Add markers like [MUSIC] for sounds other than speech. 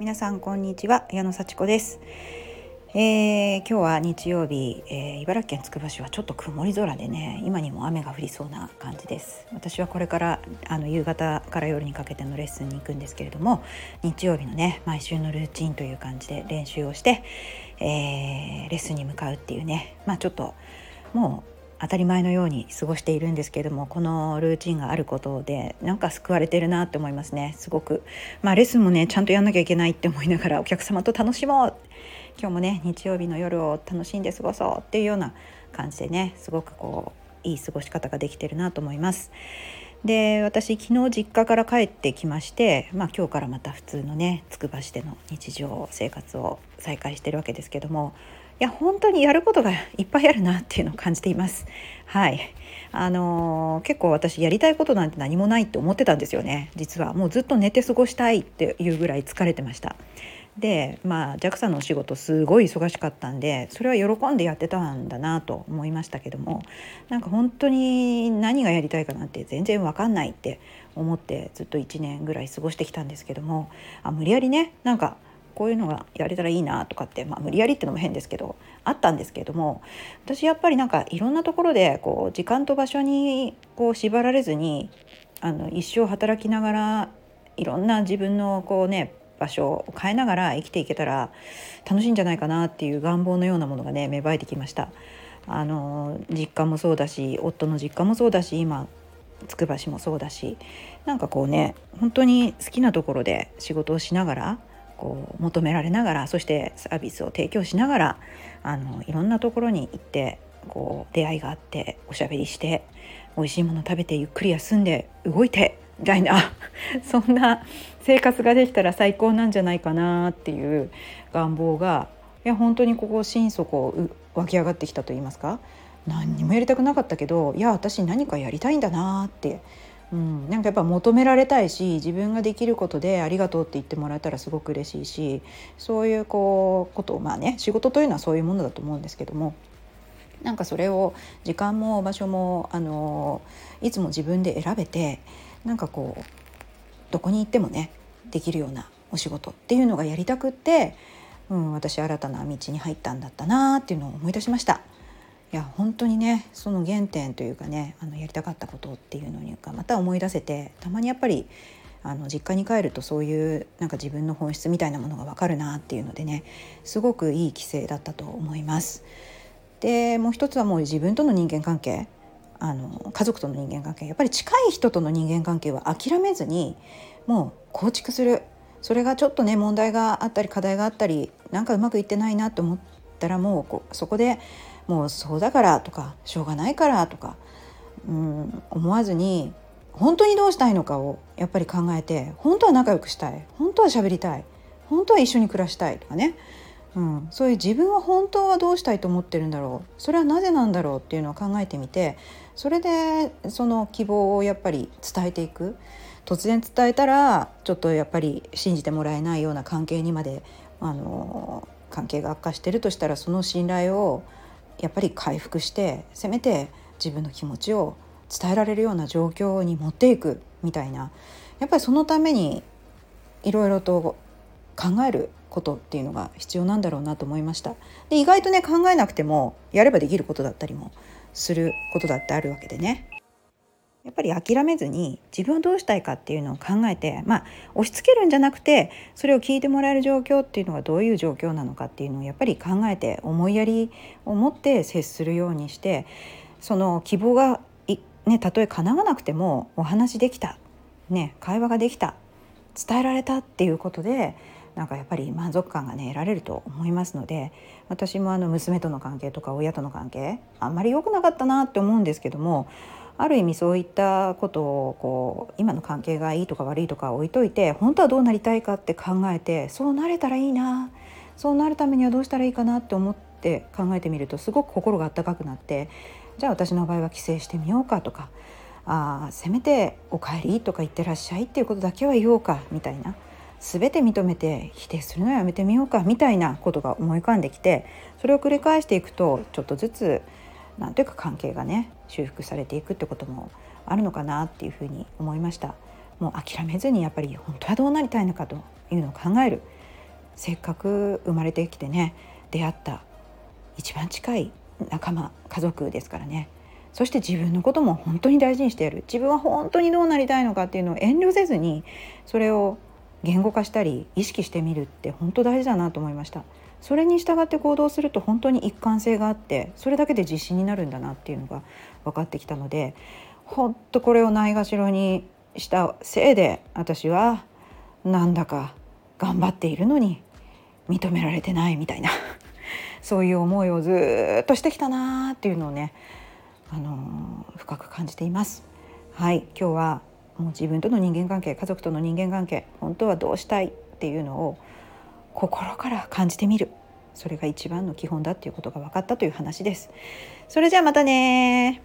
皆さんこんにちは。矢野幸子です、えー、今日は日曜日、えー、茨城県つくば市はちょっと曇り空でね今にも雨が降りそうな感じです。私はこれからあの夕方から夜にかけてのレッスンに行くんですけれども日曜日のね毎週のルーチンという感じで練習をして、えー、レッスンに向かうっていうねまあちょっともう当たり前のように過ごしているんですけれどもこのルーチンがあることでなんか救われてるなって思いますね。すごく。まあレッスンもねちゃんとやんなきゃいけないって思いながらお客様と楽しもう。今日もね日曜日の夜を楽しんで過ごそうっていうような感じでねすごくこういい過ごし方ができてるなと思います。で私昨日実家から帰ってきまして、まあ、今日からまた普通のねつくば市での日常生活を再開してるわけですけどもや本当にやることがいっぱいあるなっていうのを感じています。はい。あのー、結構私やりたいことなんて何もないって思ってたんですよね。実は。もうずっと寝て過ごしたいっていうぐらい疲れてました。でまあ JAXA のお仕事すごい忙しかったんでそれは喜んでやってたんだなと思いましたけどもなんか本当に何がやりたいかなんて全然分かんないって思ってずっと1年ぐらい過ごしてきたんですけどもあ無理やりねなんかこういうのがやれたらいいなとかって、まあ、無理やりってのも変ですけどあったんですけれども私やっぱりなんかいろんなところでこう時間と場所にこう縛られずにあの一生働きながらいろんな自分のこうね場所を変えながら生きていけたら楽しいんじゃないかなっていう願望のようなものがね芽生えてきました。あの実家もそうだし夫の実家もそうだし今つくば市もそうだしなんかこうね本当に好きなところで仕事をしながらこう求められながらそしてサービスを提供しながらあのいろんなところに行ってこう出会いがあっておしゃべりして美味しいもの食べてゆっくり休んで動いてみたいな [LAUGHS] そんな生活ができたら最高なんじゃないかなっていう願望がいや本当にここ心底湧き上がってきたと言いますか何にもやりたくなかったけどいや私何かやりたいんだなってうん、なんかやっぱ求められたいし自分ができることでありがとうって言ってもらえたらすごく嬉しいしそういうこうことをまあね仕事というのはそういうものだと思うんですけどもなんかそれを時間も場所もあのいつも自分で選べてなんかこうどこに行ってもねできるようなお仕事っていうのがやりたくって、うん、私新たな道に入ったんだったなっていうのを思い出しました。いや本当にねその原点というかねあのやりたかったことっていうのにかまた思い出せてたまにやっぱりあの実家に帰るとそういうなんか自分の本質みたいなものが分かるなっていうのでねすごくいい規制だったと思います。でもう一つはもう自分との人間関係あの家族との人間関係やっぱり近い人との人間関係は諦めずにもう構築するそれがちょっとね問題があったり課題があったりなんかうまくいってないなと思ったらもうこうそこでもうそうだからとかしょうがないからとか、うん、思わずに本当にどうしたいのかをやっぱり考えて本当は仲良くしたい。本当は喋りたい。本当は一緒に暮らしたいとかね、うん、そういう自分は本当はどうしたいと思ってるんだろう。それはなぜなんだろうっていうのを考えてみてそれでその希望をやっぱり伝えていく。突然伝えたらちょっとやっぱり信じてもらえないような関係にまであの関係が悪化してるとしたらその信頼をやっぱり回復してせめて自分の気持ちを伝えられるような状況に持っていくみたいなやっぱりそのためにいろいろと考えることっていうのが必要なんだろうなと思いました。で意外とね考えなくてもやればできることだったりもすることだってあるわけでね。やっぱり諦めずに自分はどうしたいかっていうのを考えてまあ押し付けるんじゃなくてそれを聞いてもらえる状況っていうのがどういう状況なのかっていうのをやっぱり考えて思いやりを持って接するようにしてその希望がね、たとえ叶わなくてもお話できた、ね、会話ができた伝えられたっていうことでなんかやっぱり満足感がね得られると思いますので私もあの娘との関係とか親との関係あんまり良くなかったなって思うんですけどもある意味そういったことをこう今の関係がいいとか悪いとか置いといて本当はどうなりたいかって考えてそうなれたらいいなそうなるためにはどうしたらいいかなって思って考えてみるとすごく心が温かくなってじゃあ私の場合は帰省してみようかとかあせめて「おかえり」とか「言ってらっしゃい」っていうことだけは言おうかみたいな。全て認めて否定するのはやめてみようかみたいなことが思い浮かんできてそれを繰り返していくとちょっとずつ何ていうか関係がね修復されていくってこともあるのかなっていうふうに思いました。もう諦めずにやっぱり本当はどうなりたいのかというのを考える。せっかく生まれてきてね出会った一番近い仲間家族ですからね。そして自分のことも本当に大事にしてやる。自分は本当にどうなりたいのかっていうのを遠慮せずにそれを言語化したり意識してみるって本当大事だなと思いました。それに従って行動すると本当に一貫性があってそれだけで自信になるんだなっていうのが分かってきたので本当これをないがしろにしたせいで私はなんだか頑張っているのに認められてないみたいな [LAUGHS] そういう思いをずっとしてきたなっていうのをね、あのー、深く感じています。はい今日はもう自分との人間関係家族との人間関係本当はどうしたいっていうのを心から感じてみるそれが一番の基本だっていうことが分かったという話です。それじゃあまたね